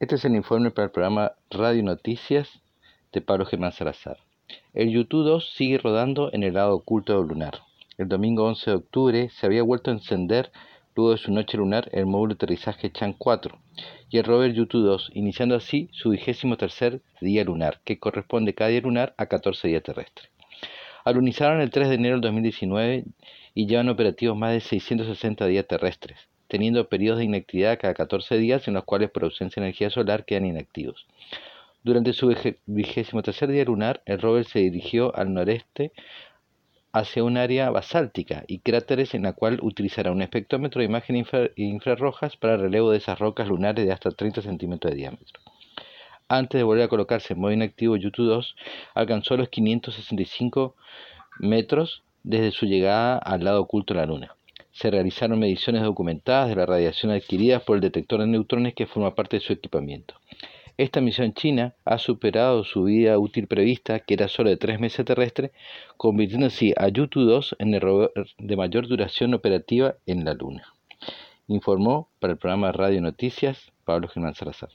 Este es el informe para el programa Radio Noticias de Pablo Germán Salazar. El YouTube 2 sigue rodando en el lado oculto del lunar. El domingo 11 de octubre se había vuelto a encender luego de su noche lunar el módulo de aterrizaje Chan 4 y el rover YouTube 2, iniciando así su vigésimo tercer día lunar, que corresponde cada día lunar a 14 días terrestres. Alunizaron el 3 de enero del 2019 y llevan operativos más de 660 días terrestres, teniendo periodos de inactividad cada 14 días en los cuales por ausencia de energía solar quedan inactivos. Durante su vigésimo tercer día lunar, el rover se dirigió al noreste hacia un área basáltica y cráteres en la cual utilizará un espectrómetro de imágenes infrarrojas para el relevo de esas rocas lunares de hasta 30 centímetros de diámetro. Antes de volver a colocarse en modo inactivo, YouTube 2 alcanzó los 565 metros desde su llegada al lado oculto de la Luna. Se realizaron mediciones documentadas de la radiación adquirida por el detector de neutrones que forma parte de su equipamiento. Esta misión china ha superado su vida útil prevista, que era solo de tres meses terrestre, convirtiéndose a Yutu 2 en el rover de mayor duración operativa en la Luna. Informó para el programa Radio Noticias Pablo Germán Salazar.